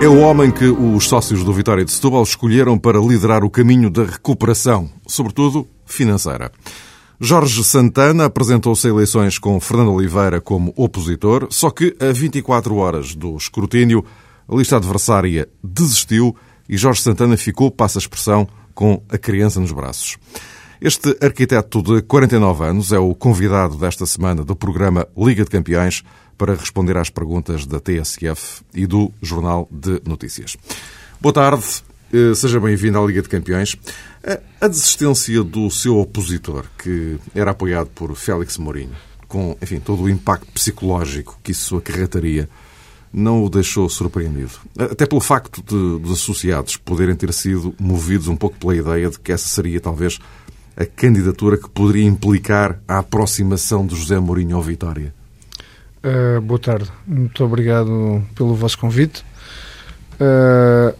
É o homem que os sócios do Vitória de Setúbal escolheram para liderar o caminho da recuperação, sobretudo financeira. Jorge Santana apresentou-se a eleições com Fernando Oliveira como opositor, só que a 24 horas do escrutínio, a lista adversária desistiu e Jorge Santana ficou, passa a expressão, com a criança nos braços. Este arquiteto de 49 anos é o convidado desta semana do programa Liga de Campeões para responder às perguntas da TSF e do Jornal de Notícias. Boa tarde, eh, seja bem-vindo à Liga de Campeões. A desistência do seu opositor, que era apoiado por Félix Mourinho, com enfim, todo o impacto psicológico que isso acarretaria, não o deixou surpreendido. Até pelo facto de, dos associados poderem ter sido movidos um pouco pela ideia de que essa seria talvez a candidatura que poderia implicar a aproximação de José Mourinho ao Vitória. Uh, boa tarde. Muito obrigado pelo vosso convite. Uh,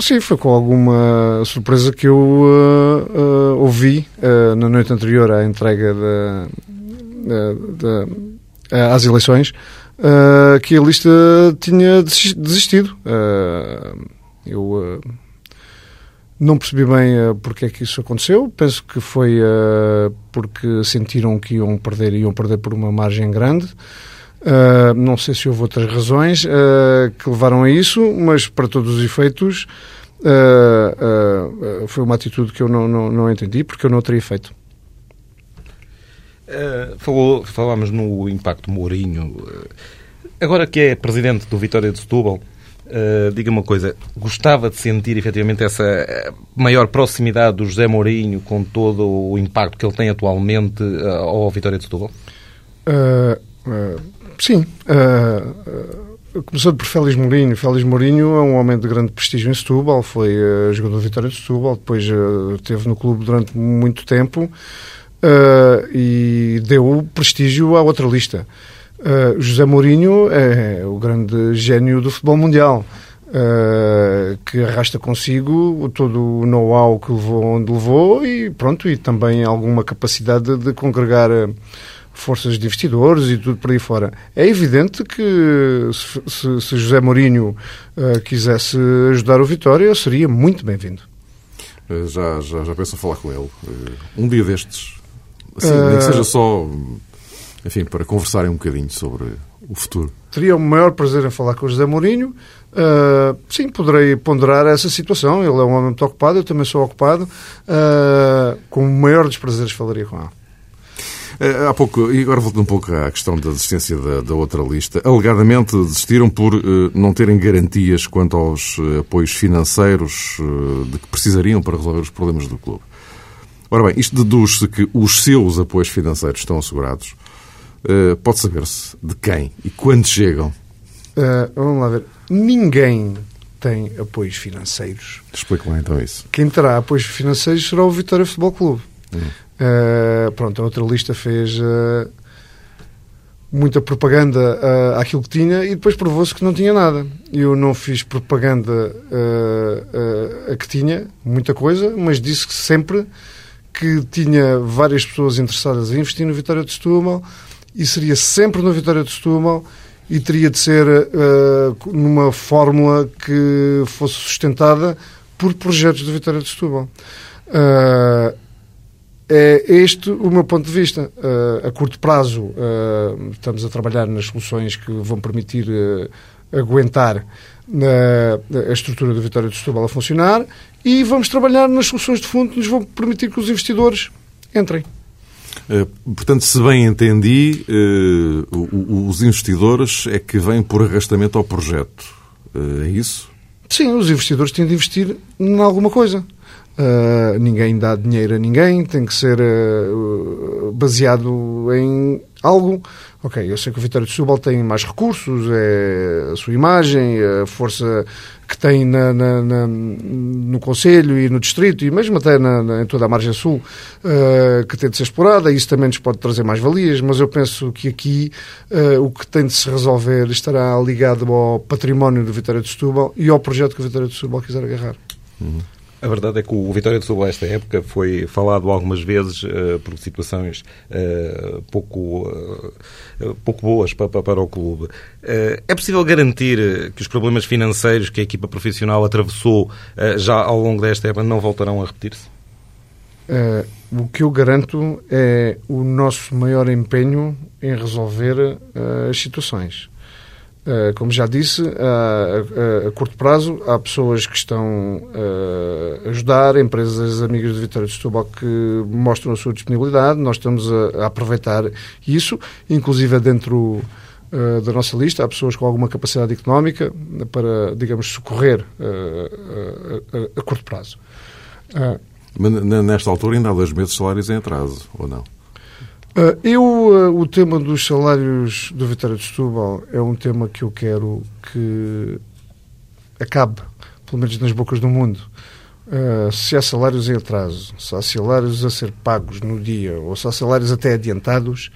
sim, foi com alguma surpresa que eu uh, ouvi na noite anterior à entrega às eleições que a lista tinha desistido. eu não percebi bem uh, porque é que isso aconteceu. Penso que foi uh, porque sentiram que iam perder, iam perder por uma margem grande. Uh, não sei se houve outras razões uh, que levaram a isso, mas para todos os efeitos uh, foi uma atitude que eu não, não, não, entendi, porque eu não teria feito. falou, falámos no impacto Mourinho. Agora que é presidente do Vitória de Setúbal, diga uma coisa, gostava de sentir efetivamente essa maior proximidade do José Mourinho com todo o impacto que ele tem atualmente ao Vitória de Setúbal? Sim. Uh, começando por Félix Mourinho. Félix Mourinho é um homem de grande prestígio em Setúbal, foi uh, jogador de Vitória de Setúbal, depois uh, esteve no clube durante muito tempo uh, e deu prestígio à outra lista. José Mourinho é o grande gênio do futebol mundial. Uh, que arrasta consigo todo o know-how que levou onde levou e pronto, e também alguma capacidade de, de congregar forças de investidores e tudo por aí fora. É evidente que se, se José Mourinho uh, quisesse ajudar o Vitória, seria muito bem-vindo. Uh, já, já, já penso falar com ele. Uh, um dia destes, assim, nem que seja só, enfim, para conversarem um bocadinho sobre o futuro. Teria o maior prazer em falar com o José Mourinho. Uh, sim, poderei ponderar essa situação. Ele é um homem muito ocupado, eu também sou ocupado. Uh, com o maior dos prazeres falaria com ele. Eh, há pouco, e agora voltando um pouco à questão da desistência da, da outra lista, alegadamente desistiram por uh, não terem garantias quanto aos uh, apoios financeiros uh, de que precisariam para resolver os problemas do clube. Ora bem, isto deduz-se que os seus apoios financeiros estão assegurados. pode saber-se de quem e quando chegam? vamos lá ver. Ninguém tem apoios financeiros. Explique lá então isso. Quem terá apoios financeiros será o Vitória Futebol Clube. Hum. Uh, pronto, a outra lista fez uh, muita propaganda uh, àquilo que tinha e depois provou-se que não tinha nada. Eu não fiz propaganda a que tinha, muita coisa, mas disse que sempre que tinha várias pessoas interessadas em investir no Vitória de Setúbal e seria sempre no Vitória de Setúbal e teria de ser numa fórmula que fosse sustentada por projetos do Vitória de Setúbal. É este o meu ponto de vista. Uh, a curto prazo, uh, estamos a trabalhar nas soluções que vão permitir uh, aguentar a estrutura da Vitória de Setúbal a funcionar e vamos trabalhar nas soluções de fundo que nos vão permitir que os investidores entrem. Portanto, se bem entendi, os investidores é que vêm por arrastamento ao projeto. É isso? Sim, os investidores têm de investir em alguma coisa. Uh, ninguém dá dinheiro a ninguém, tem que ser uh, baseado em algo. Ok, eu sei que o Vitória de Setúbal tem mais recursos, é a sua imagem, a força que tem na, na, na, no Conselho e no Distrito, e mesmo até em toda a margem sul, uh, que tem de ser explorada, isso também nos pode trazer mais valias, mas eu penso que aqui o que tem de se resolver estará ligado ao património do Vitória de Setúbal e ao projeto que o Vitória de Setúbal quiser agarrar. Uhum. A verdade é que o Vitória de Setúbal, esta época, foi falado algumas vezes uh, por situações uh, pouco, uh, pouco boas para, para o clube. é possível garantir que os problemas financeiros que a equipa profissional atravessou já ao longo desta época não voltarão a repetir-se? o que eu garanto é o nosso maior empenho em resolver as situações. Uh, como já disse, a, a, curto prazo há pessoas que estão uh, a ajudar, empresas amigas de Vitória de Setúbal que mostram a sua disponibilidade, nós estamos a, a aproveitar isso, inclusive dentro uh, da nossa lista há pessoas com alguma capacidade económica para, digamos, socorrer a, curto prazo. Mas nesta altura ainda há dois meses de salários em atraso, ou não? Uh, eu, uh, o tema dos salários do Vitória de Setúbal é um tema que eu quero que acabe, pelo menos nas bocas do mundo. Uh, se há salários em atraso, se há salários a ser pagos no dia, ou se há salários até adiantados,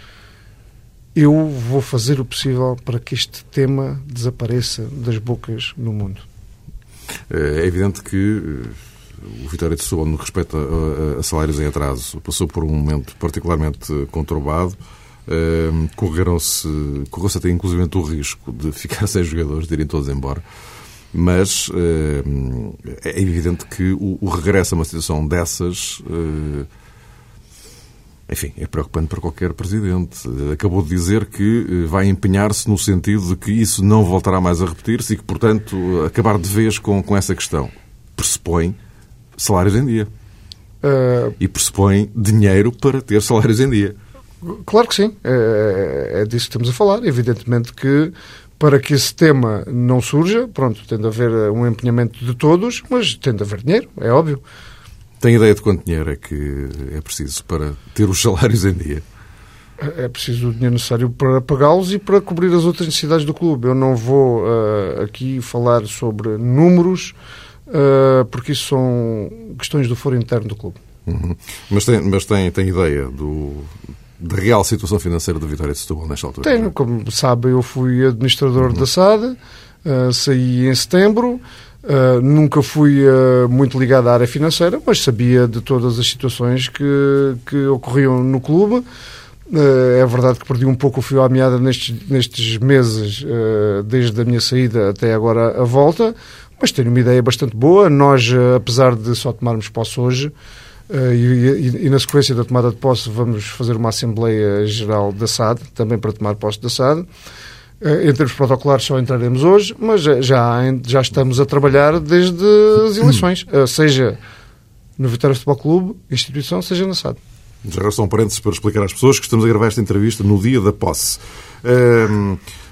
eu vou fazer o possível para que este tema desapareça das bocas no mundo. É evidente que o Vitória de Setúbal, no que respeita a, a, salários em atraso, passou por um momento particularmente conturbado. Uh, correram-se, correu-se até inclusive o risco de ficar sem jogadores, de irem todos embora. Mas uh, é evidente que o, regresso a uma situação dessas, uh, enfim, é preocupante para qualquer presidente. Acabou de dizer que vai empenhar-se no sentido de que isso não voltará mais a repetir-se e que, portanto, acabar de vez com, com essa questão. Pressupõe salários em dia. Uh... E pressupõe dinheiro para ter salários em dia. Claro que sim. É, é, é disso que estamos a falar. Evidentemente que para que esse tema não surja, pronto, tem de haver um empenhamento de todos, mas tem de haver dinheiro, é óbvio. Tem ideia de quanto dinheiro é que é preciso para ter os salários em dia? É, é preciso o dinheiro necessário para pagá-los e para cobrir as outras necessidades do clube. Eu não vou uh, aqui falar sobre números, uh, porque isso são questões do foro interno do clube. Uhum. Mas, tem, mas tem, tem ideia do, da real situação financeira da Vitória de Setúbal nesta altura? Tenho, como sabe, eu fui administrador uhum. da SAD, uh, saí em setembro, uh, nunca fui uh, muito ligado à área financeira, mas sabia de todas as situações que, que ocorriam no clube. é verdade que perdi um pouco o fio à meada nestes, nestes meses, desde a minha saída até agora a volta, mas tenho uma ideia bastante boa. Nós, eh, apesar de só tomarmos posse hoje, Uh, e, e, e, na sequência da tomada de posse vamos fazer uma Assembleia Geral da SAD, também para tomar posse da SAD. Uh, em termos protocolares só entraremos hoje, mas já, já estamos a trabalhar desde as eleições, uh, seja no Vitória Futebol Clube, instituição, seja na SAD. Já agora são um parênteses para explicar às pessoas que estamos a gravar esta entrevista no dia da posse.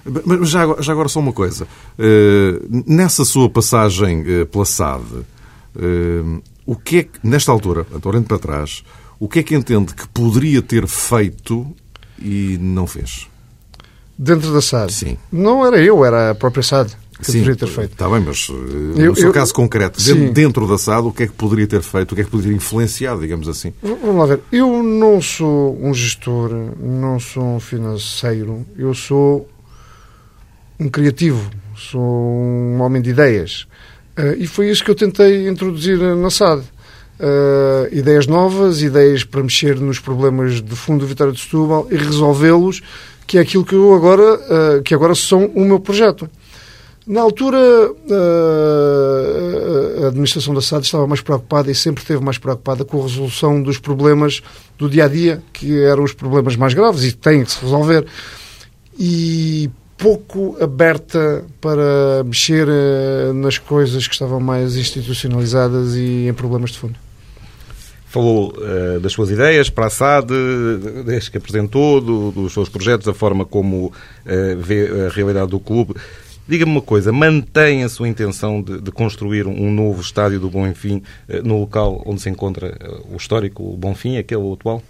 Mas já agora, já agora só uma coisa. Uh, nessa sua passagem uh, pela SAD, uh, o que é que, nesta altura, olhando para trás, o que é que entende que poderia ter feito e não fez? Dentro da SAD? Sim. Não era eu, era a própria SAD que sim, poderia ter feito. Está bem, mas eu, no seu eu, caso concreto, sim. dentro da SAD, o que é que poderia ter feito, o que é que poderia ter influenciado, digamos assim? Vamos lá ver. Eu não sou um gestor, não sou um financeiro, eu sou um criativo, sou um homem de ideias. Uh, e foi isso que eu tentei introduzir na SAD. Uh, ideias novas, ideias para mexer nos problemas de fundo do Vitória de Setúbal e resolvê-los, que é aquilo que eu agora, uh, que agora são o meu projeto. Na altura, a administração da SAD estava mais preocupada e sempre esteve mais preocupada com a resolução dos problemas do dia a dia, que eram os problemas mais graves e têm que se resolver. E pouco aberta para mexer uh, nas coisas que estavam mais institucionalizadas e em problemas de fundo. Falou uh, das suas ideias para a SAD, desde que apresentou, do, dos seus projetos, da forma como uh, vê a realidade do clube. Diga-me uma coisa, mantém a sua intenção de, de construir um novo estádio do Bonfim no local onde se encontra o histórico Bonfim, aquele atual?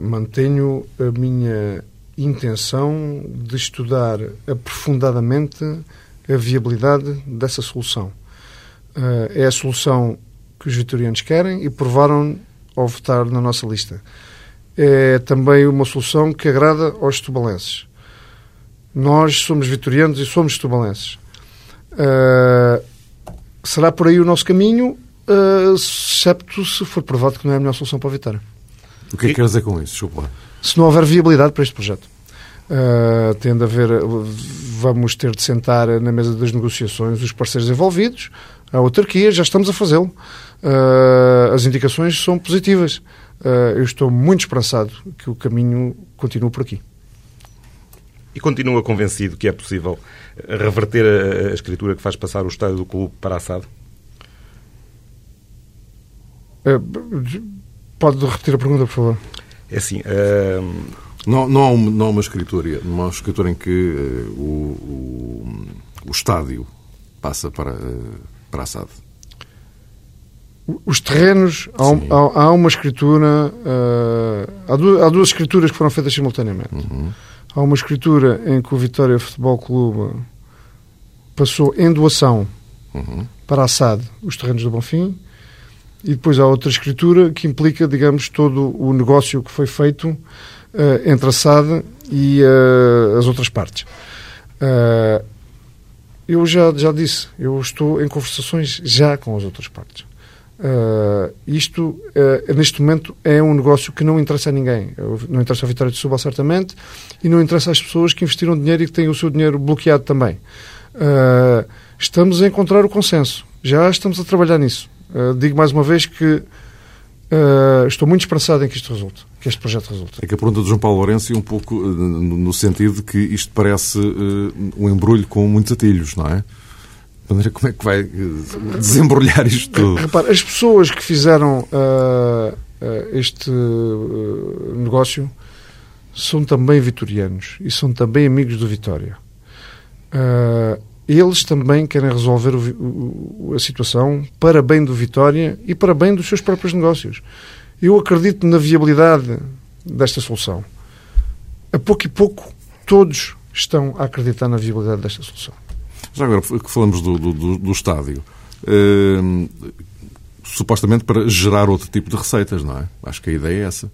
mantenho a minha intenção de estudar aprofundadamente a viabilidade dessa solução. Uh, é a solução que os vitorianos querem e provaram ao votar na nossa lista. É também uma solução que agrada aos tubalenses. Nós somos vitorianos e somos tubalenses. Uh, será por aí o nosso caminho? uh, excepto se for provado que não é a melhor solução para a Vitória. O que é que quer dizer com isso? Desculpa lá. Se não houver viabilidade para este projeto. Uh, tende a haver, vamos ter de sentar na mesa das negociações os parceiros envolvidos, a autarquia, já estamos a fazê-lo. Uh, as indicações são positivas. Uh, eu estou muito esperançado que o caminho continue por aqui. E continua convencido que é possível reverter a, a escritura que faz passar o estádio do clube para a SAD? Pode repetir a pergunta, por favor? É assim. Não, não, há uma, não há uma escritura, não há uma escritura em que uh, o, o, o, estádio passa para, uh, para a SAD. Os terrenos, há, há, há, uma escritura, uh, há, duas, há, duas, escrituras que foram feitas simultaneamente. Uhum. Há uma escritura em que o Vitória Futebol Clube passou em doação uhum. para a SAD os terrenos do Bonfim e depois há outra escritura que implica, digamos, todo o negócio que foi feito uh, entre a SAD e uh, as outras partes. Uh, eu já, já disse, eu estou em conversações já com as outras partes. Isto, neste momento, é um negócio que não interessa a ninguém. Não interessa a Vitória de Setúbal, certamente, e não interessa às pessoas que investiram dinheiro e que têm o seu dinheiro bloqueado também. Estamos a encontrar o consenso. Já estamos a trabalhar nisso. Digo mais uma vez que Uh, estou muito esperançado em que isto resulte, que este projeto resulte. É que a pergunta de João Paulo Lourenço é um pouco uh, no sentido de que isto parece uh, um embrulho com muitos atilhos, não é? De maneira como é que vai desembrulhar isto tudo? Repara, as pessoas que fizeram este negócio são também vitorianos e são também amigos do Vitória. Eles também querem resolver o, o, a situação para bem do Vitória e para bem dos seus próprios negócios. Eu acredito na viabilidade desta solução. A pouco e pouco, todos estão a acreditar na viabilidade desta solução. Já agora que falamos do, do, do estádio, eh, supostamente para gerar outro tipo de receitas, não é? Acho que a ideia é essa.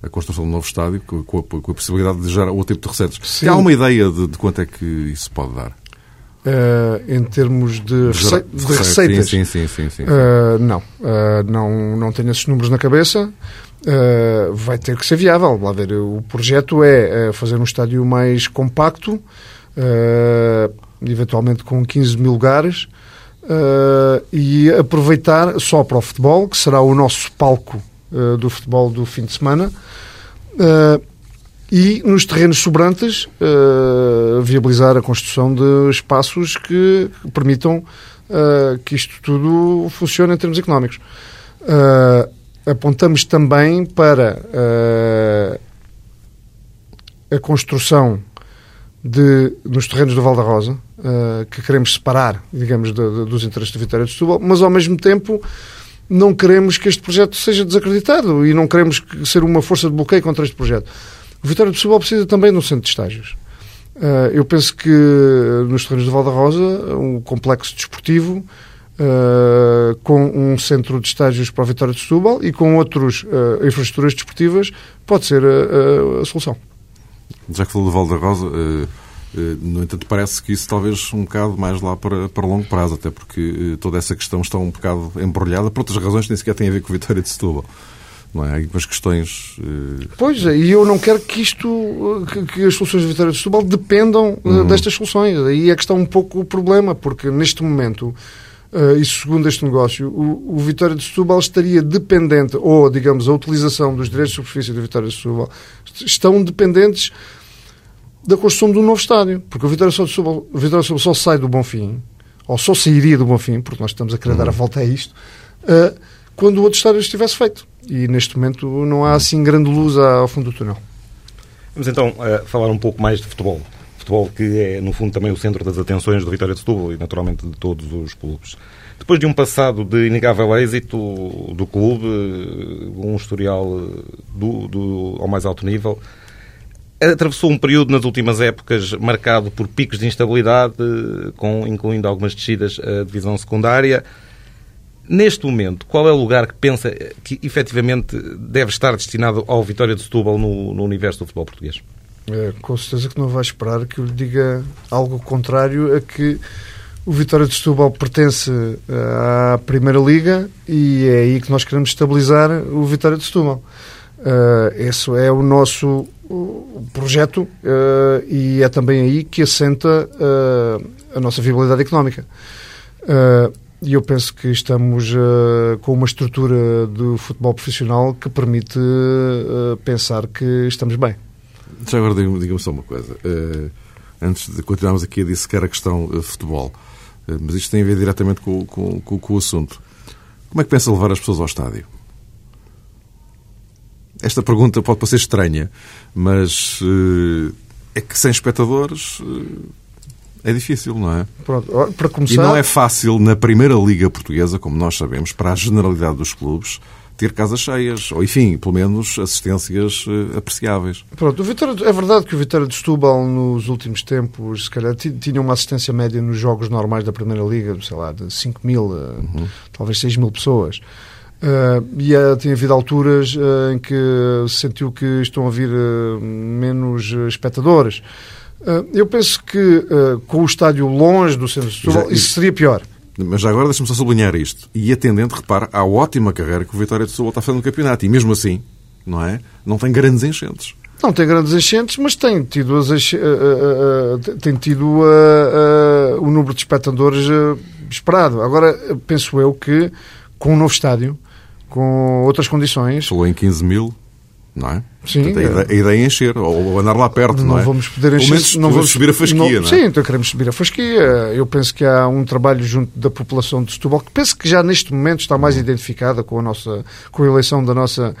A construção de um novo estádio com a, com a possibilidade de gerar outro tipo de receitas. Sim. Há uma ideia de, de quanto é que isso pode dar? Uh, em termos de, rece de receitas. Sim, sim, sim. sim, uh, não, uh, não, não tenho esses números na cabeça. vai ter que ser viável. Lá ver, o projeto é fazer um estádio mais compacto, eventualmente com 15 mil lugares, e aproveitar só para o futebol, que será o nosso palco do futebol do fim de semana e nos terrenos sobrantes uh, viabilizar a construção de espaços que permitam uh, que isto tudo funcione em termos económicos. Uh, apontamos também para a construção de, nos terrenos do Val da Rosa, que queremos separar, digamos, de, de, dos interesses da Vitória de Setúbal, mas ao mesmo tempo não queremos que este projeto seja desacreditado e não queremos ser uma força de bloqueio contra este projeto. O Vitória de Setúbal precisa também de um centro de estágios. Uh, eu penso que nos terrenos de Valda Rosa, um complexo desportivo uh, com um centro de estágios para a Vitória de Setúbal e com outras uh, infraestruturas desportivas pode ser a, a, solução. Já que falou de Valda Rosa, no entanto, parece que isso talvez um bocado mais lá para, para longo prazo, até porque toda essa questão está um bocado embrulhada por outras razões que nem sequer têm a ver com a Vitória de Setúbal não é? Há algumas questões. Uh... Pois é, e eu não quero que isto, que, que as soluções de Vitória de Setúbal dependam eh, uhum. destas soluções. Aí é que está um pouco o problema, porque neste momento, uh, e segundo este negócio, o, o Vitória de Setúbal estaria dependente, ou digamos, a utilização dos direitos de superfície da Vitória de Setúbal estão dependentes da construção de um novo estádio, porque o Vitória de Setúbal, o Vitória de Setúbal só sai do Bonfim, ou só sairia do Bonfim, porque nós estamos a querer uhum. dar a volta a isto, uh, quando o outro estádio estivesse feito e neste momento não há assim grande luz ao fundo do túnel. Vamos então uh, falar um pouco mais de futebol. Futebol que é, no fundo, também o centro das atenções do Vitória de Setúbal e, naturalmente, de todos os clubes. Depois de um passado de inegável êxito do clube, um historial do, do, ao mais alto nível, atravessou um período nas últimas épocas marcado por picos de instabilidade, com, incluindo algumas descidas à divisão secundária, Neste momento, qual é o lugar que pensa que efetivamente deve estar destinado ao Vitória de Setúbal no, no universo do futebol português? É, com certeza que não vai esperar que eu lhe diga algo contrário a que o Vitória de Setúbal pertence à Primeira Liga e é aí que nós queremos estabilizar o Vitória de Setúbal. Uh, esse é o nosso projeto uh, e é também aí que assenta uh, a nossa viabilidade económica. E eu penso que estamos com uma estrutura do futebol profissional que permite pensar que estamos bem. Já agora diga-me só uma coisa. antes de continuarmos aqui a dissecar a questão uh, futebol, mas isto tem a ver diretamente com, com, com, com o assunto. Como é que pensa levar as pessoas ao estádio? Esta pergunta pode parecer estranha, mas uh, é que sem espectadores uh, é difícil, não é? Pronto, para começar... E não é fácil na Primeira Liga Portuguesa, como nós sabemos, para a generalidade dos clubes, ter casas cheias, ou enfim, pelo menos assistências uh, apreciáveis. Pronto, o Vitória, é verdade que o Vitória de Setúbal nos últimos tempos, se calhar, tinha uma assistência média nos jogos normais da Primeira Liga, sei lá, de 5 mil, uhum. talvez 6 mil pessoas. Uh, e uh, tem havido alturas uh, em que se sentiu que estão a vir uh, menos espectadores. Eu penso que com o estádio longe do centro de Setúbal, isso seria pior. Mas já agora deixa-me só sublinhar isto. E atendente, repara, à ótima carreira que o Vitória de Setúbal está fazendo no campeonato. E mesmo assim, não é? Não tem grandes enchentes. Não tem grandes enchentes, mas tem tido, as, tem tido o número de espectadores esperado. Agora, penso eu que com um novo estádio, com outras condições. Falou em 15 mil, não é? Sim. Portanto, a, ideia, é encher, ou, andar lá perto, não, não é? Vamos poder encher, menos, não vamos subir a fasquia, não, não, é? Sim, então queremos subir a fasquia. Eu penso que há um trabalho junto da população de Setúbal, que penso que já neste momento está mais identificada com a, nossa, com a eleição da nossa...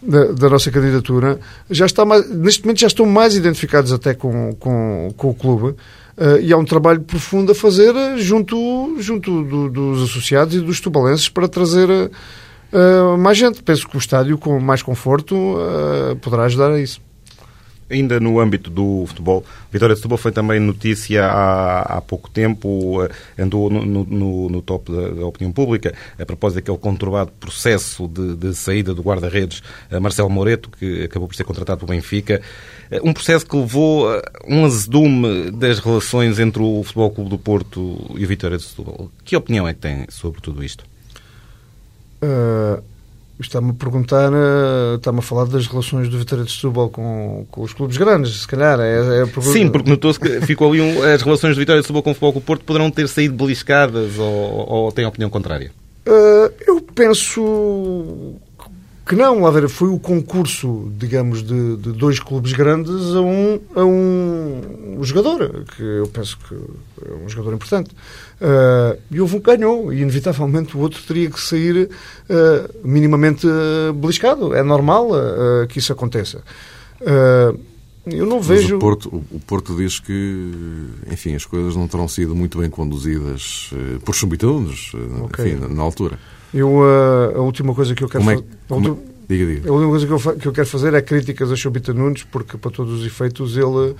Da, da, nossa candidatura, já está mais, neste momento já estão mais identificados até com, com, com o clube. Uh, e há um trabalho profundo a fazer junto, junto do, dos associados e dos tubalenses para trazer uh, mais gente. Penso que o estádio, com mais conforto, uh, poderá ajudar a isso. Ainda no âmbito do futebol, Vitória de Setúbal foi também notícia há, há pouco tempo, eh, andou no, no, no top da, da, opinião pública, a propósito daquele conturbado processo de, de saída do guarda-redes Marcelo Moreto, que acabou por ser contratado pelo Benfica. Um processo que levou a um azedume das relações entre o Futebol Clube do Porto e o Vitória de Setúbal. Que opinião é que tem sobre tudo isto? Uh, está-me a perguntar, uh, está-me a falar das relações do Vitória de Setúbal com, com os clubes grandes, se calhar. É, é pergunta... Sim, porque notou-se que ficou ali um, as relações do Vitória de Setúbal com o Futebol com o Porto poderão ter saído beliscadas ou, ou têm opinião contrária? Uh, eu penso que não, lá ver, foi o concurso, digamos, de, de, dois clubes grandes a um, a um jogador, que eu penso que é um jogador importante. Uh, e houve um que ganhou, e inevitavelmente o outro teria que sair uh, minimamente uh, beliscado. É normal que isso aconteça. eu não vejo. o Porto, o Porto diz que, enfim, as coisas não terão sido muito bem conduzidas por subitunos, okay. enfim, na altura. Eu, a, a última coisa que eu quero fazer. É, diga, diga. A última coisa que eu, que eu quero fazer é críticas a Chobita Nunes, porque, para todos os efeitos, ele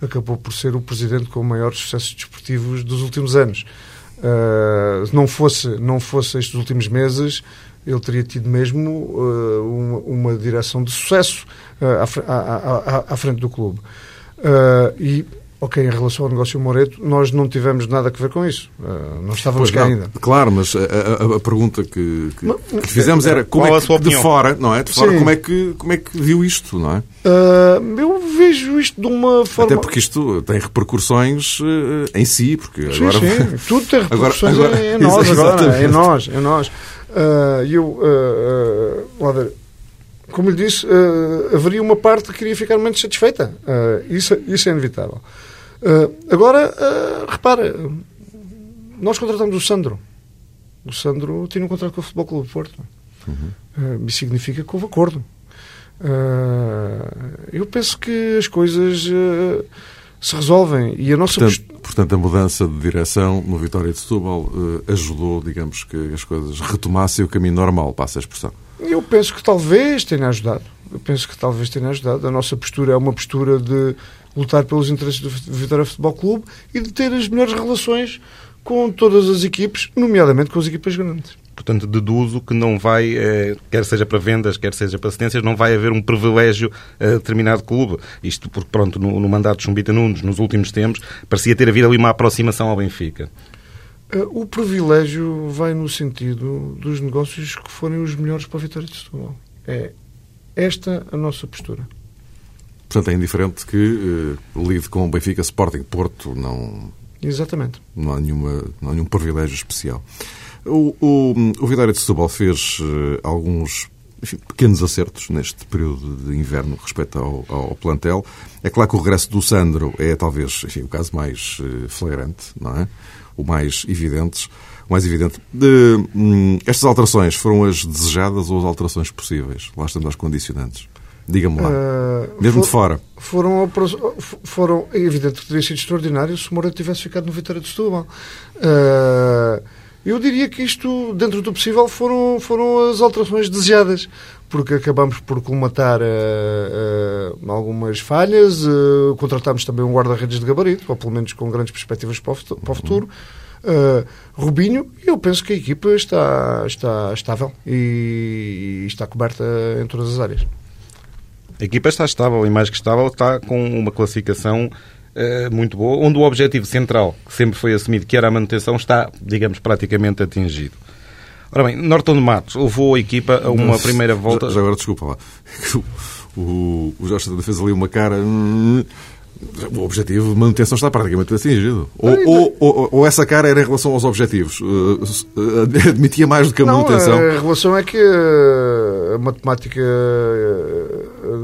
acabou por ser o presidente com maiores sucessos desportivos dos últimos anos. Uh, se não fosse, não fosse estes últimos meses, ele teria tido mesmo uh, uma, uma, direção de sucesso uh, à, à, à, à, frente do clube. e Ok, em relação ao negócio Moreto, nós não tivemos nada a ver com isso. Uh, não estávamos pois cá não, ainda. Claro, mas a, a, a pergunta que, que, mas, que, fizemos era como é que, de fora, não é? De fora, como é, que, como é que viu isto, não é? Uh, eu vejo isto de uma forma... Até porque isto tem repercussões uh, em si, porque sim, agora... Sim, tudo tem repercussões agora, agora, em nós agora, em nós, em nós. eu, uh, uh, ver, como lhe disse, haveria uma parte que queria ficar menos satisfeita. isso, isso é inevitável. Uh, agora, uh, repara, nós contratamos o Sandro. O Sandro tinha um contrato com o Futebol Clube do Porto. Uhum. Uh, isso significa que houve acordo. eu penso que as coisas se resolvem e a nossa portanto, portanto, a mudança de direção no Vitória de Setúbal ajudou, digamos, que as coisas retomassem o caminho normal, passa a expressão. Eu penso que talvez tenha ajudado. Eu penso que talvez tenha ajudado. A nossa postura é uma postura de lutar pelos interesses do Vitória Futebol Clube e de ter as melhores relações com todas as equipes, nomeadamente com as equipas grandes. Portanto, deduzo que não vai, eh, quer seja para vendas, quer seja para assistências, não vai haver um privilégio a determinado clube. Isto porque, pronto, no, no mandato de Chumbita Nunes, nos últimos tempos, parecia ter havido ali uma aproximação ao Benfica. Eh, o privilégio vai no sentido dos negócios que forem os melhores para a Vitória de Setúbal. É esta a nossa postura. Portanto, é indiferente que uh, lide com o Benfica, Sporting, Porto, não... Exatamente. Não há, nenhuma, não há nenhum privilégio especial. O, o, o Vitória de Setúbal fez uh, alguns enfim, pequenos acertos neste período de inverno respeito ao, ao, plantel. É claro que o regresso do Sandro é talvez enfim, o caso mais uh, flagrante, não é? O mais evidente. O mais evidente. De, hum, estas alterações foram as desejadas ou as alterações possíveis? Lá estamos aos condicionantes. Diga-me lá. Uh, Mesmo for, de fora. Foram, foram. É evidente que teria sido extraordinário se o Moura tivesse ficado no Vitória de Setúbal. Uh, eu diria que isto, dentro do possível, foram, foram as alterações desejadas, porque acabamos por colmatar uh, uh, algumas falhas, uh, contratámos também um guarda-redes de gabarito, ou pelo menos com grandes perspectivas para o futuro. Para o futuro. Rubinho, eu penso que a equipa está, está estável e, e está coberta em todas as áreas. A equipa está estável e mais que estável está com uma classificação uh, muito boa, onde o objetivo central, que sempre foi assumido, que era a manutenção, está, digamos, praticamente atingido. Ora bem, Norton de Matos levou a equipa a uma Nossa, primeira volta. Já, já agora, desculpa lá. O, o Jorge fez ali uma cara. O objetivo de manutenção está praticamente atingido. Ou, ou, ou, ou, essa cara era em relação aos objetivos? Uh, admitia mais do que a não, manutenção? A relação é que a matemática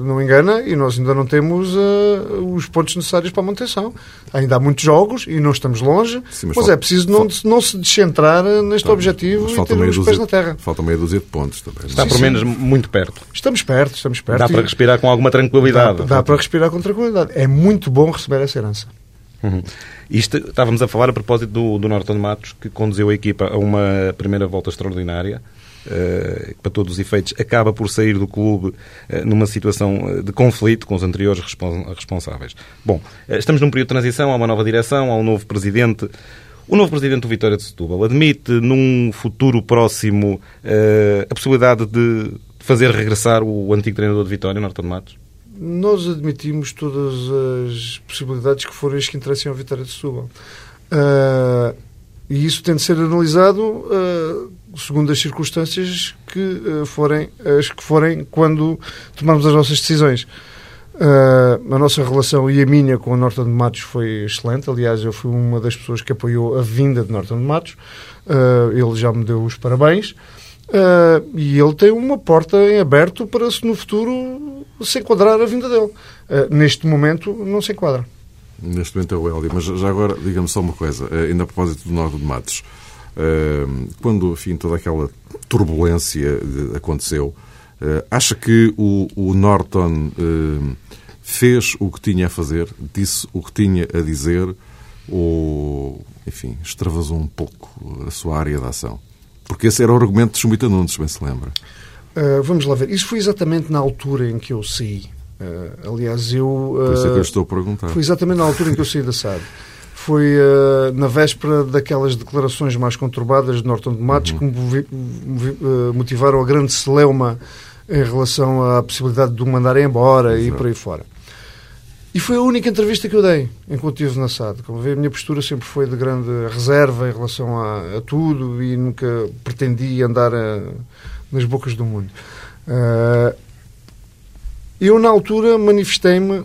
não engana e nós ainda não temos uh, os pontos necessários para a manutenção. Ainda há muitos jogos e não estamos longe, Sim, mas, mas falta, é preciso não, não se descentrar neste tá, objetivo e ter os dúzia, pés na terra. Falta meia dúzia de pontos também. Está, por menos, muito perto. Estamos perto, estamos perto. Dá para respirar com alguma tranquilidade. Dá, dá para respirar com tranquilidade. É muito bom receber essa herança. Uhum. Isto, estávamos a falar a propósito do, do Norton Matos, que conduziu a equipa a uma primeira volta extraordinária. Uh, para todos os efeitos, acaba por sair do clube uh, numa situação de conflito com os anteriores responsáveis. Bom, uh, estamos num período de transição, há uma nova direção, há um novo presidente. O novo presidente do Vitória de Setúbal admite, num futuro próximo, a possibilidade de fazer regressar o antigo treinador de Vitória, Norton Matos? Nós admitimos todas as possibilidades que forem as que interessem ao Vitória de Setúbal. Uh, e isso tem de ser analisado uh, segundo as circunstâncias que uh, forem as que forem quando tomarmos as nossas decisões. A nossa relação e a minha com o Norton de Matos foi excelente. Aliás, eu fui uma das pessoas que apoiou a vinda de Norton de Matos. ele já me deu os parabéns. Uh, e ele tem uma porta em aberto para se no futuro se enquadrar a vinda dele. Uh, neste momento não se enquadra. Neste momento é o Hélio, mas já agora, diga-me só uma coisa, uh, ainda a propósito do Norte de Matos. quando, enfim, toda aquela turbulência aconteceu, acha que o, o Norton fez o que tinha a fazer, disse o que tinha a dizer, ou, enfim, extravasou um pouco a sua área de ação? Porque esse era o argumento de Chumita Nunes, bem se lembra. Uh, vamos lá ver. Isso foi exatamente na altura em que eu saí. Uh, aliás, eu. Uh, Por isso é que eu estou a perguntar. Foi exatamente na altura em que eu saí da SAD. Foi na véspera daquelas declarações mais conturbadas de Norton de Matos uhum. que motivaram a grande celeuma em relação à possibilidade de o mandarem embora Exato. e por aí fora. E foi a única entrevista que eu dei enquanto estive na SAD. Como vê, a minha postura sempre foi de grande reserva em relação a, a tudo e nunca pretendi andar a, nas bocas do mundo. Uh, eu, na altura, manifestei-me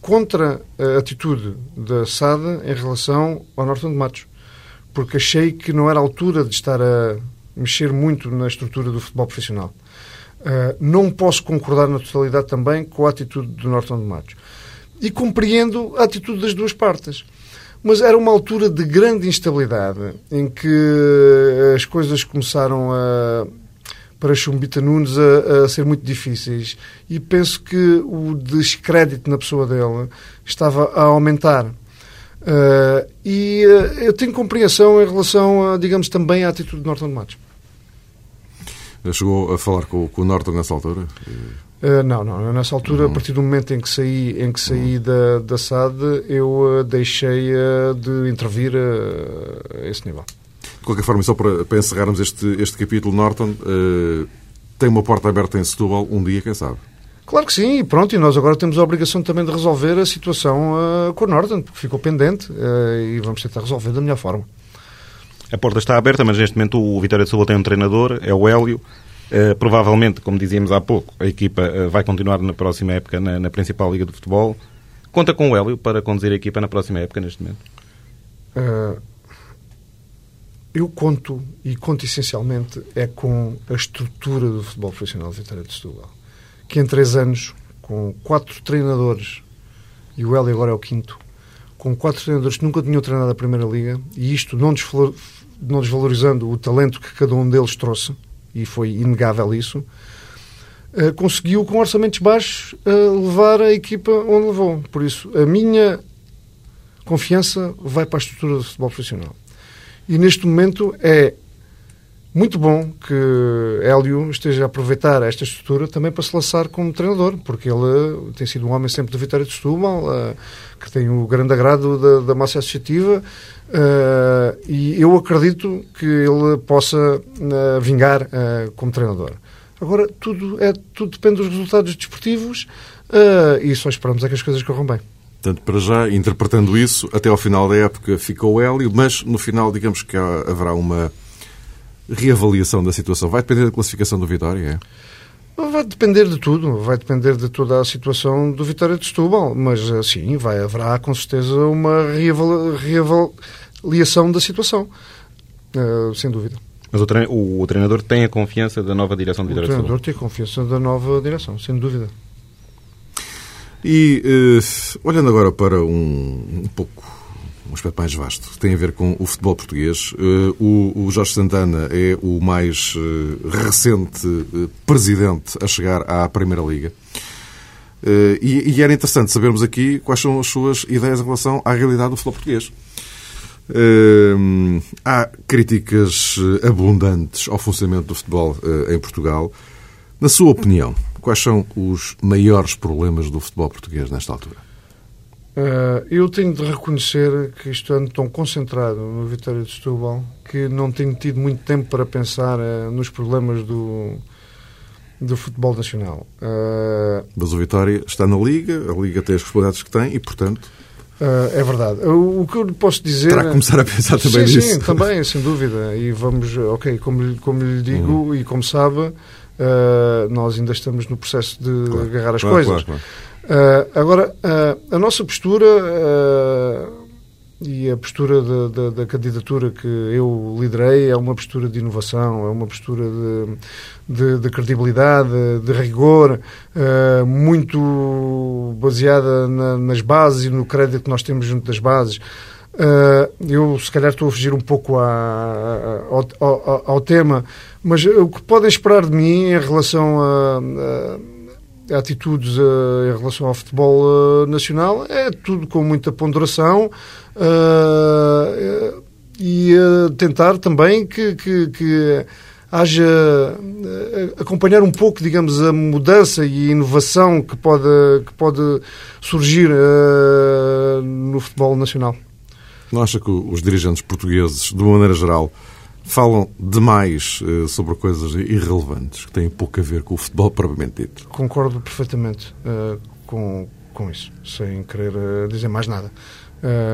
contra a atitude da SAD em relação ao Norton de Matos, porque achei que não era a altura de estar a mexer muito na estrutura do futebol profissional. Uh, não posso concordar na totalidade também com a atitude do Norton de Matos e compreendo a atitude das duas partes. Mas era uma altura de grande instabilidade, em que as coisas começaram a, para Chumbita Nunes a, a, ser muito difíceis. E penso que o descrédito na pessoa dele estava a aumentar. Uh, e uh, eu tenho compreensão em relação, a, digamos, também à atitude de Norton de Matos. Chegou a falar com, com o Norton nessa altura? Uh, não, não. Nessa altura, uhum. a partir do momento em que saí, em que saí uhum. da, da SAD, eu uh, deixei uh, de intervir a esse nível. qualquer forma, só para, para encerrarmos este, este capítulo, Norton, tem uma porta aberta em Setúbal um dia, quem sabe? Claro que sim, e pronto, e nós agora temos a obrigação também de resolver a situação com o Norton, porque ficou pendente, e vamos tentar resolver da melhor forma. A porta está aberta, mas neste momento o Vitória de Setúbal tem um treinador, é o Hélio. Uh, provavelmente, como dizíamos há pouco, a equipa vai continuar na próxima época na, na, principal Liga de Futebol. Conta com o Hélio para conduzir a equipa na próxima época, neste momento? eu conto, e conto essencialmente, é com a estrutura do futebol profissional de Vitória de Setúbal que em três anos, com quatro treinadores, e o Hélio agora é o quinto, com quatro treinadores que nunca tinham treinado a Primeira Liga, e isto não, não desvalorizando o talento que cada um deles trouxe, e foi inegável isso, uh, conseguiu, com orçamentos baixos, uh, levar a equipa onde levou. Por isso, a minha confiança vai para a estrutura do futebol profissional. E neste momento é muito bom que Hélio esteja a aproveitar esta estrutura também para se lançar como treinador, porque ele tem sido um homem sempre de Vitória de Setúbal, uh, que tem o grande agrado da, da massa associativa, uh, e eu acredito que ele possa uh, vingar como treinador. Agora, tudo, é, tudo depende dos resultados desportivos e só esperamos é que as coisas corram bem. Portanto, para já, interpretando isso, até ao final da época ficou Hélio, mas no final, digamos que haverá uma reavaliação da situação? Vai depender da classificação do Vitória? É? Vai depender de tudo, vai depender de toda a situação do Vitória de Setúbal, mas sim, vai, haverá com certeza uma reavaliação da situação, uh, sem dúvida. Mas o, trein o, o, treinador tem a confiança da nova direção do Vitória de Setúbal? O treinador tem a confiança da nova direção, sem dúvida. E uh, olhando agora para um, um pouco um aspecto mais vasto, tem a ver com o futebol português. Eh, o Jorge Santana é o mais eh, recente eh, presidente a chegar à Primeira Liga. E era interessante sabermos aqui quais são as suas ideias em relação à realidade do futebol português. Há críticas abundantes ao funcionamento do futebol em Portugal. Na sua opinião, quais são os maiores problemas do futebol português nesta altura? Uh, eu tenho de reconhecer que estou tão concentrado no Vitória de Setúbal que não tenho tido muito tempo para pensar uh, nos problemas do, do futebol nacional. Uh, Mas o Vitória está na Liga, a Liga tem as responsabilidades que tem e, portanto... é verdade. O, o, que eu posso dizer... Terá que começar a pensar também sim, nisso. Sim, também, sem dúvida. E vamos, ok, como, como lhe digo uhum. e como sabe, nós ainda estamos no processo de claro, agarrar as claro, coisas. Claro, Uh, agora, uh, a nossa postura uh, e a postura da, da, da, candidatura que eu liderei é uma postura de inovação, é uma postura de, de, de credibilidade, de rigor, muito baseada na, nas bases e no crédito que nós temos junto das bases. eu, se calhar, estou a fugir um pouco a, ao, ao, ao, tema, mas o que podem esperar de mim em relação a, a atitudes uh, em relação ao futebol uh, nacional é tudo com muita ponderação uh, e tentar também que, que, que haja acompanhar um pouco, digamos, a mudança e a inovação que pode, que pode surgir no futebol nacional. Não acha que os dirigentes portugueses, de uma maneira geral, falam demais uh, sobre coisas irrelevantes, que têm pouco a ver com o futebol propriamente dito. Concordo perfeitamente uh, com, com isso, sem querer uh, dizer mais nada.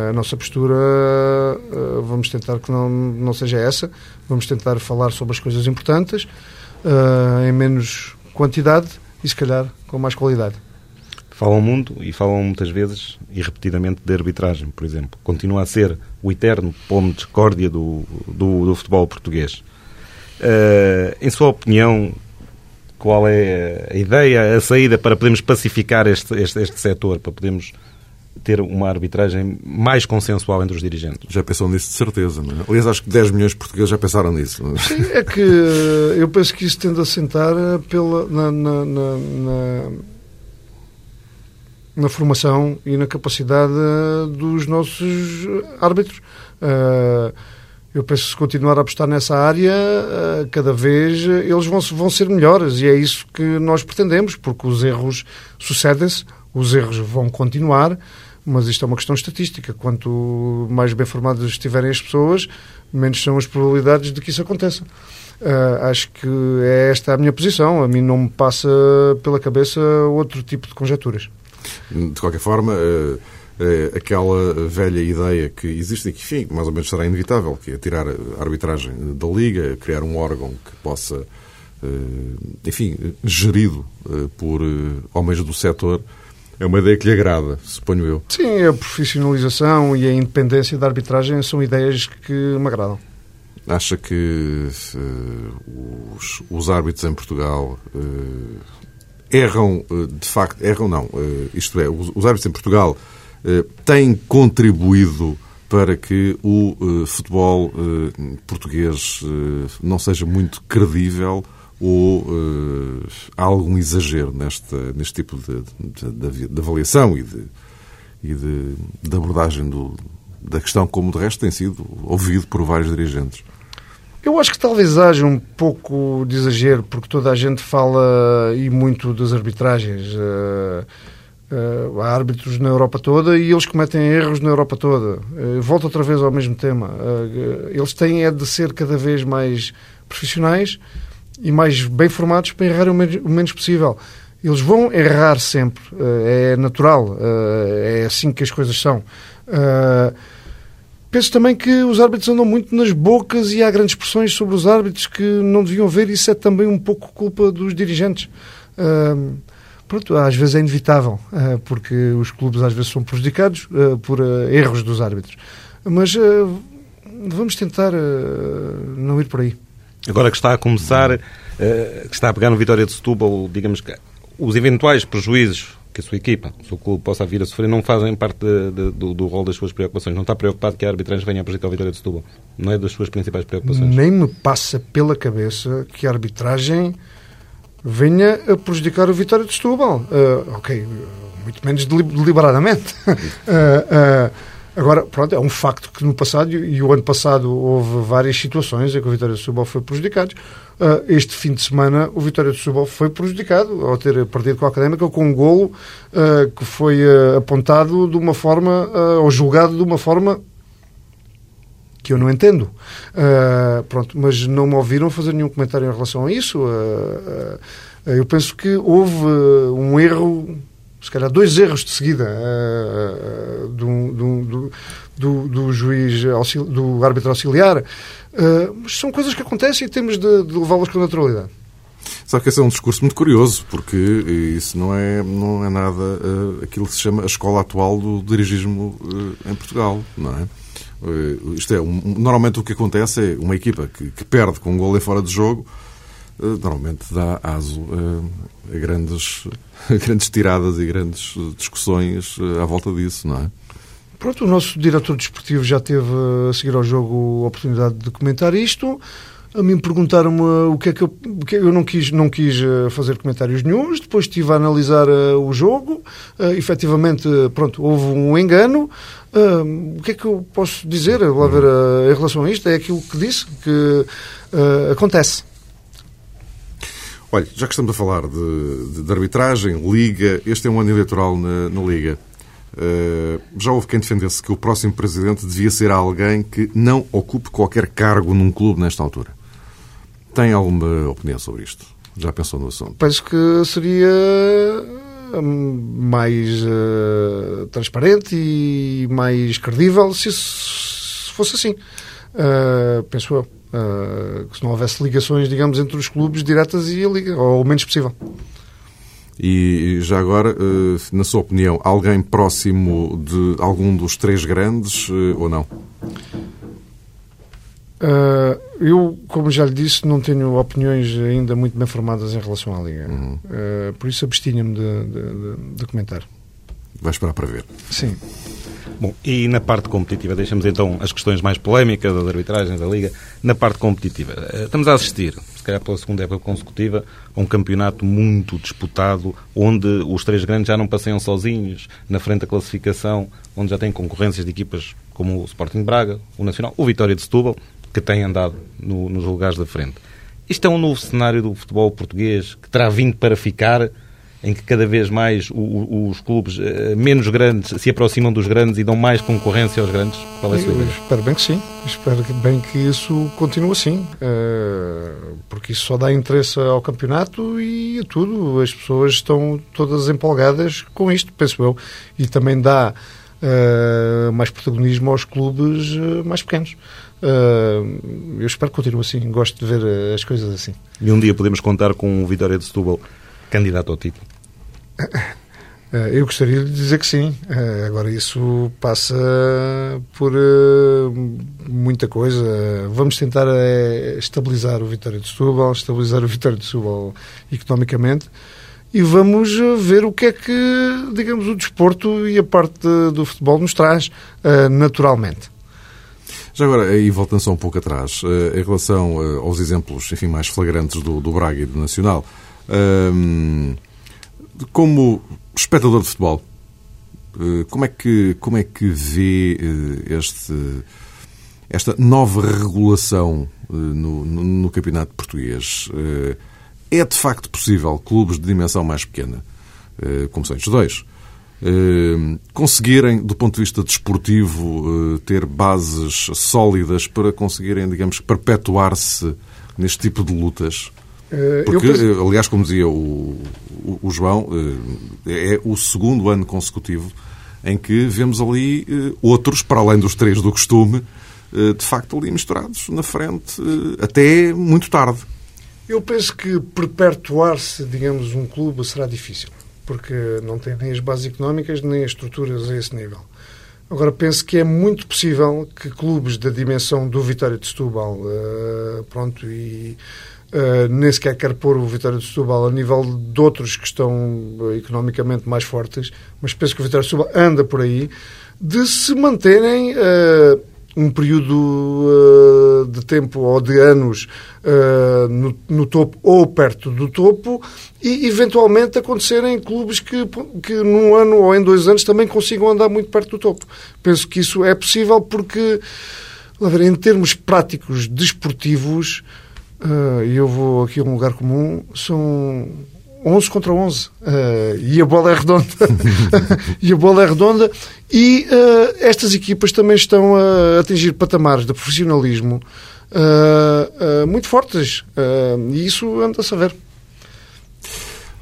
a nossa postura, vamos tentar que não, não seja essa, vamos tentar falar sobre as coisas importantes, em menos quantidade e, se calhar, com mais qualidade falam muito e falam muitas vezes e repetidamente de arbitragem, por exemplo. Continua a ser o eterno pomo de discórdia do, do, do futebol português. Uh, em sua opinião, qual é a ideia, a saída para podermos pacificar este, este, este setor, para podermos ter uma arbitragem mais consensual entre os dirigentes. Já pensou nisso de certeza, não é? Aliás, acho que 10 milhões de portugueses já pensaram nisso. É? Sim, é que eu penso que isso tende a sentar pela, na, na, na, na formação e na capacidade dos nossos árbitros. Uh, eu penso que se continuar a apostar nessa área, uh, cada vez eles vão, vão ser melhores e é isso que nós pretendemos, porque os erros sucedem-se, os erros vão continuar, mas isto é uma questão estatística. Quanto mais bem formadas estiverem as pessoas, menos são as probabilidades de que isso aconteça. Uh, acho que é esta a minha posição. A mim não me passa pela cabeça outro tipo de conjecturas. De qualquer forma, uh, uh, aquela velha ideia que existe e que, enfim, mais ou menos será inevitável, que é tirar a arbitragem da Liga, criar um órgão que possa, enfim, gerido por homens do setor, é uma ideia que lhe agrada, suponho eu. Sim, a profissionalização e a independência da arbitragem são ideias que me agradam. Acha que uh, os, os, árbitros em Portugal uh, erram, uh, de facto, erram não, isto é, os, os, árbitros em Portugal têm contribuído para que o futebol português não seja muito credível ou há algum exagero neste, neste tipo de, de, de, de avaliação e de, e de, abordagem do, da questão, como de resto tem sido ouvido por vários dirigentes? Eu acho que talvez haja um pouco de exagero, porque toda a gente fala e muito das arbitragens. Uh, uh, há árbitros na Europa toda e eles cometem erros na Europa toda. Uh, volto outra vez ao mesmo tema. eles têm é de ser cada vez mais profissionais e mais bem formados para errar o menos, o menos possível. Eles vão errar sempre, é natural, é assim que as coisas são. Uh, Penso também que os árbitros andam muito nas bocas e há grandes pressões sobre os árbitros que não deviam ver. Isso é também um pouco culpa dos dirigentes. Uh, pronto, às vezes é inevitável, uh, porque os clubes às vezes são prejudicados uh, por erros dos árbitros. Mas vamos tentar não ir por aí. Agora que está a começar, que está a pegar no Vitória de Setúbal, digamos que os eventuais prejuízos que a sua equipa, o seu clube possa vir a sofrer, não fazem parte de, de, do, do rol das suas preocupações. Não está preocupado que a arbitragem venha a prejudicar o Vitória de Setúbal. Não é das suas principais preocupações. Nem me passa pela cabeça que a arbitragem venha a prejudicar o Vitória de Setúbal. Uh, ok, muito menos deliberadamente. uh, uh, Agora, pronto, é um facto que no passado, e o ano passado houve várias situações em que o Vitória de Setúbal foi prejudicado. Uh, este fim de semana, o Vitória de Setúbal foi prejudicado ao ter perdido com a Académica com um golo uh, que foi uh, apontado de uma forma, ou julgado de uma forma que eu não entendo. pronto, mas não me ouviram fazer nenhum comentário em relação a isso. eu penso que houve um erro se calhar dois erros de seguida uh, do, do, do, do, juiz, do árbitro auxiliar, uh, são coisas que acontecem e temos de, de levá-las com naturalidade. Sabe que esse é um discurso muito curioso, porque isso não é, não é nada uh, aquilo que se chama a escola atual do dirigismo uh, em Portugal, não é? Uh, isto é, um, normalmente o que acontece é uma equipa que, que perde com um gol em fora de jogo, normalmente dá aso a grandes, a grandes tiradas e grandes discussões à volta disso, não é? Pronto, o nosso diretor desportivo já teve a seguir ao jogo a oportunidade de comentar isto. A mim perguntaram-me o que é que eu, que eu não quis, não quis eh, fazer comentários nenhums, depois estive a analisar uh, o jogo, uh, efetivamente, pronto, houve um engano. Uh, o que é que eu posso dizer lá ver, uh, em relação a isto? É aquilo que disse, que acontece. Olha, já que estamos a falar de, de, de arbitragem, Liga, este é um ano eleitoral na, na Liga. Uh, já houve quem defendesse que o próximo presidente devia ser alguém que não ocupe qualquer cargo num clube nesta altura. Tem alguma opinião sobre isto? Já pensou no assunto? Penso que seria hum, mais uh, transparente e mais credível se, se fosse assim. Uh, penso eu. Uh, que se não houvesse ligações, digamos, entre os clubes diretas e a Liga, ou o menos possível. E já agora, uh, na sua opinião, alguém próximo de algum dos três grandes uh, ou não? eu, como já lhe disse, não tenho opiniões ainda muito bem formadas em relação à Liga. Uhum. por isso abstinha-me de, de, de, de comentar. Vai esperar para ver. Sim. Bom, e na parte competitiva, deixamos então as questões mais polémicas das arbitragens da Liga. Na parte competitiva, eh, estamos a assistir, se calhar pela segunda época consecutiva, a um campeonato muito disputado, onde os três grandes já não passeiam sozinhos, na frente da classificação, onde já tem concorrências de equipas como o Sporting Braga, o Nacional, o Vitória de Setúbal, que tem andado no, nos lugares da frente. Isto é um novo cenário do futebol português que terá vindo para ficar em que cada vez mais os clubes menos grandes se aproximam dos grandes e dão mais concorrência aos grandes? Qual é a sua ideia? Espero bem que sim. Espero bem que isso continue assim. Porque isso só dá interesse ao campeonato e a tudo. As pessoas estão todas empolgadas com isto, penso eu. E também dá mais protagonismo aos clubes mais pequenos. Eu espero que continue assim. Gosto de ver as coisas assim. E um dia podemos contar com o Vitória de Setúbal candidato ao título? Uh, eu gostaria de dizer que sim. agora, isso passa por muita coisa. Vamos tentar estabilizar o Vitória de Setúbal, estabilizar o Vitória de Setúbal economicamente e vamos ver o que é que, digamos, o desporto e a parte do futebol nos traz naturalmente. Já agora, e voltando só um pouco atrás, eh, em relação eh, aos exemplos enfim, mais flagrantes do, do Braga e do Nacional, ehm, como espectador de futebol, eh, como é que, como é que vê este, esta nova regulação no, no, no campeonato português? É de facto possível clubes de dimensão mais pequena, como são estes dois, eh, conseguirem, do ponto de vista desportivo, eh, ter bases sólidas para conseguirem, digamos, perpetuar-se neste tipo de lutas? Eh, Porque, penso... aliás, como dizia o, o, João, é o segundo ano consecutivo em que vemos ali outros, para além dos três do costume, de facto ali misturados na frente, até muito tarde. Eu penso que perpetuar-se, digamos, um clube será difícil porque não tem nem as bases económicas nem as estruturas a esse nível. Agora, penso que é muito possível que clubes da dimensão do Vitória de Setúbal, pronto, e uh, nem sequer quer pôr o Vitória de Setúbal a nível de outros que estão uh, economicamente mais fortes, mas penso que o Vitória de Setúbal anda por aí, de se manterem um período uh, de tempo ou de anos uh, no, no, topo ou perto do topo e eventualmente acontecerem clubes que, que num ano ou em dois anos também consigam andar muito perto do topo. Penso que isso é possível porque, em termos práticos desportivos, uh, e eu vou aqui a um lugar comum, são 11 contra 11. Uh, e a bola é redonda. e a bola é redonda. E uh, estas equipas também estão a atingir patamares de profissionalismo uh, muito fortes. e isso anda-se a ver.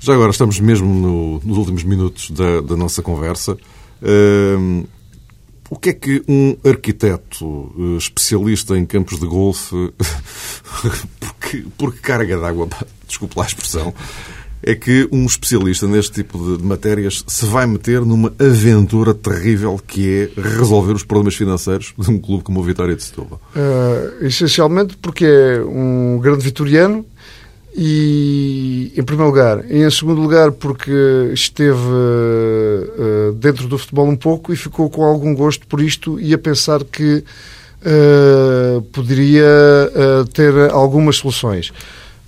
Já agora estamos mesmo no, nos últimos minutos da, da nossa conversa. O que é que um arquiteto especialista em campos de golfe, porque, porque carga d'água, desculpe lá a expressão, é que um especialista neste tipo de matérias se vai meter numa aventura terrível que é resolver os problemas financeiros de um clube como o Vitória de Setúbal? Uh, essencialmente porque é um grande vitoriano e, em primeiro lugar. E, em segundo lugar, porque esteve uh, dentro do futebol um pouco e ficou com algum gosto por isto e a pensar que uh, poderia ter algumas soluções.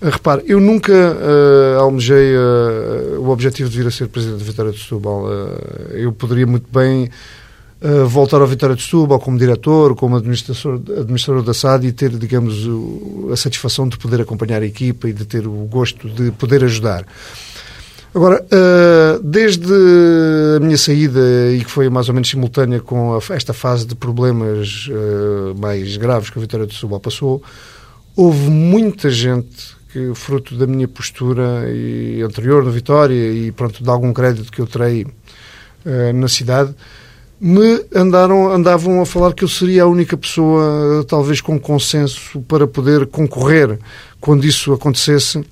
Repare, eu nunca uh, almejei uh, o objetivo de vir a ser Presidente da Vitória de Setúbal. Uh, eu poderia muito bem voltar ao Vitória de Setúbal como diretor, como administrador, administrador da SAD e ter, digamos, a satisfação de poder acompanhar a equipa e de ter o gosto de poder ajudar. Agora, desde a minha saída, e que foi mais ou menos simultânea com esta fase de problemas mais graves que a Vitória de Setúbal passou, houve muita gente que, fruto da minha postura e anterior no Vitória e pronto, de algum crédito que eu terei na cidade, me andaram, andavam a falar que eu seria a única pessoa, talvez com consenso, para poder concorrer, quando isso acontecesse, uh,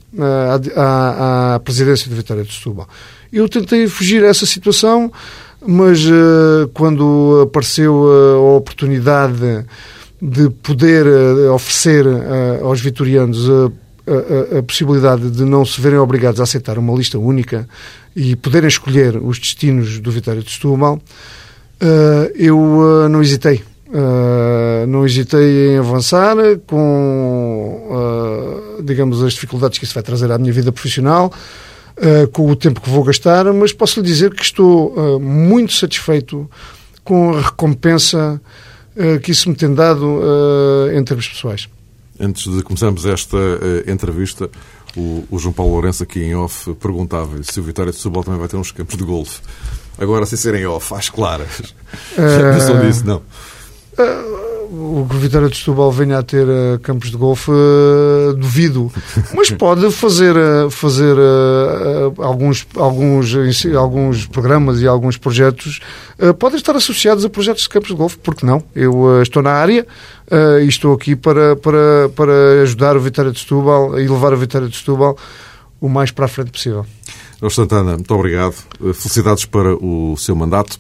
à, à, presidência da Vitória de Setúbal. Eu tentei fugir a essa situação, mas uh, quando apareceu a oportunidade de poder oferecer aos vitorianos a, a, possibilidade de não se verem obrigados a aceitar uma lista única e poderem escolher os destinos do Vitória de Setúbal, uh, eu uh, não hesitei. Uh, não hesitei em avançar com, digamos, as dificuldades que isso vai trazer à minha vida profissional, com o tempo que vou gastar, mas posso lhe dizer que estou muito satisfeito com a recompensa que isso me tem dado em termos pessoais antes de começarmos esta entrevista, O, o João Paulo Lourenço, aqui em off, perguntava-lhe se o Vitória de Setúbal também vai ter uns campos de golfe. Agora, sem serem off, às claras. Já pensou nisso? Não. o que o Vitória de Setúbal venha a ter uh, campos de golfe, uh, duvido. Mas pode fazer, uh, fazer alguns, alguns, alguns programas e alguns projetos, podem estar associados a projetos de campos de golfe, porque não? Eu estou na área e estou aqui para, para, para ajudar o Vitória de Setúbal e levar o Vitória de Setúbal o mais para a frente possível. Jorge Santana, muito obrigado. Felicidades para o seu mandato.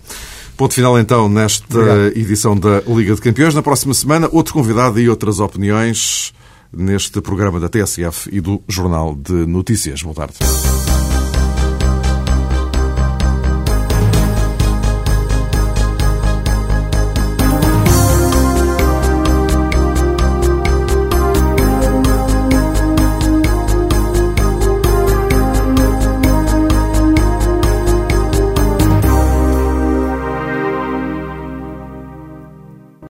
Ponto final então nesta Obrigado. edição da Liga de Campeões. Na próxima semana, outro convidado e outras opiniões neste programa da TSF e do Jornal de Notícias. Boa tarde.